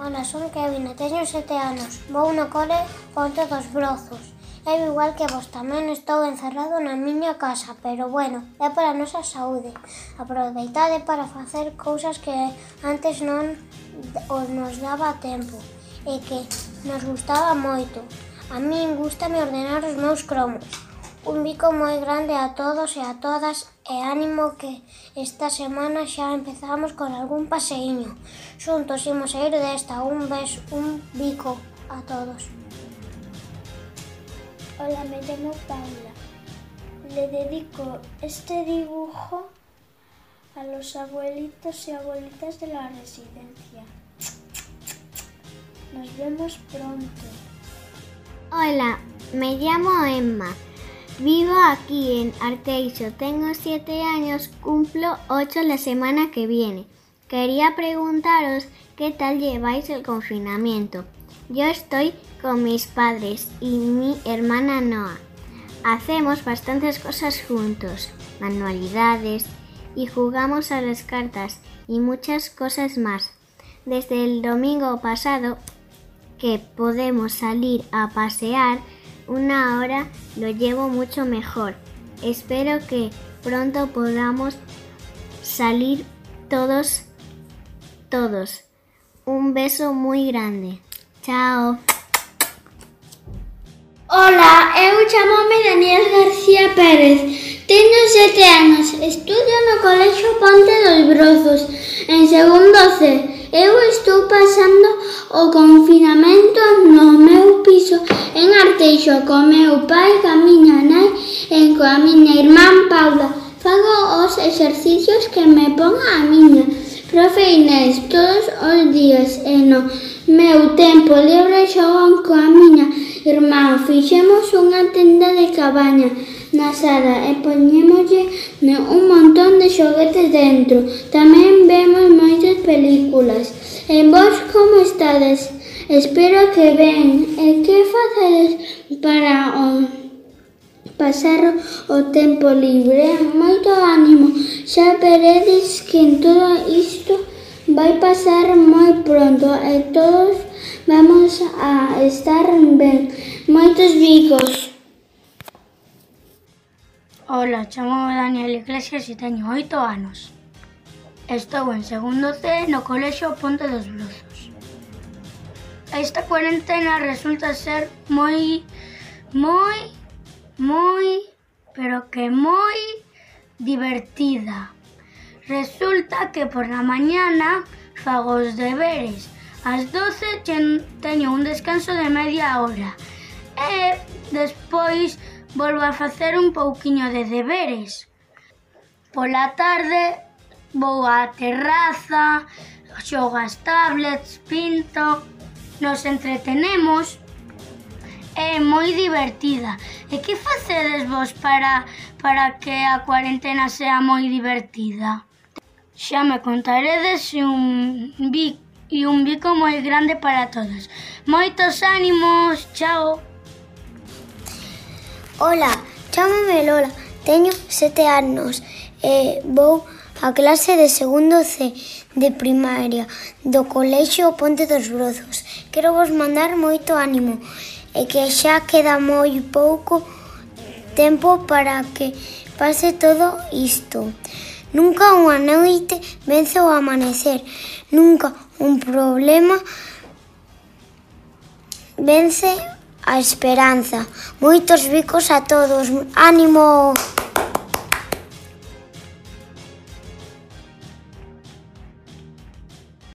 Ana, son Kevin e teño sete anos. Vou no cole Ponte dos Brozos. Eu igual que vos tamén estou encerrado na miña casa, pero bueno, é para a nosa saúde. Aproveitade para facer cousas que antes non os nos daba tempo e que nos gustaba moito. A min gustame ordenar os meus cromos. Un bico moi grande a todos e a todas e ánimo que esta semana xa empezamos con algún paseiño. Xuntos imos a ir desta. Un beso, un bico a todos. Hola, me llamo Paula. Le dedico este dibujo a los abuelitos y abuelitas de la residencia. Nos vemos pronto. Hola, me llamo Emma. Vivo aquí en Arteixo, tengo siete años, cumplo ocho la semana que viene. Quería preguntaros qué tal lleváis el confinamiento. Yo estoy con mis padres y mi hermana Noah. Hacemos bastantes cosas juntos, manualidades y jugamos a las cartas y muchas cosas más. Desde el domingo pasado que podemos salir a pasear, una hora lo llevo mucho mejor. Espero que pronto podamos salir todos, todos. Un beso muy grande. Chao. Hola, eu chamome Daniel García Pérez. Teño sete anos, estudio no Colexio Ponte dos Brozos, en segundo C. Eu estou pasando o confinamento no meu piso en Arteixo co meu pai, ca miña nai e coa miña irmán Paula. Fago os exercicios que me pon a miña profe Inés todos os días e no meu tempo libre xogan coa miña irmán. Fixemos unha tenda de cabaña na sala e poñémoslle un montón de xoguetes dentro. Tamén vemos moitas películas. E vos como estades? Espero que ben. E eh, que facedes para o pasar o tempo libre? Moito ánimo. Xa veredes que en todo isto vai pasar moi pronto e todos vamos a estar ben. Moitos bicos. Ola, chamo Daniel Iglesias e teño oito anos. Estou en segundo C no Colexio Ponte dos Brozos esta cuarentena resulta ser moi, moi, moi, pero que moi divertida. Resulta que por la mañana fago os deberes. Ás 12 teño un descanso de media hora. E despois volvo a facer un pouquiño de deberes. Pola tarde vou á terraza, xogo as tablets, pinto, nos entretenemos é moi divertida. E que facedes vos para, para que a cuarentena sea moi divertida? Xa me contaredes un vi e un bico moi grande para todos. Moitos ánimos, chao. Ola, chamame Lola, teño sete anos e vou a clase de segundo C de primaria do Colexio Ponte dos Brozos. Quero vos mandar moito ánimo e que xa queda moi pouco tempo para que pase todo isto. Nunca unha noite vence o amanecer, nunca un problema vence a esperanza. Moitos bicos a todos. Ánimo!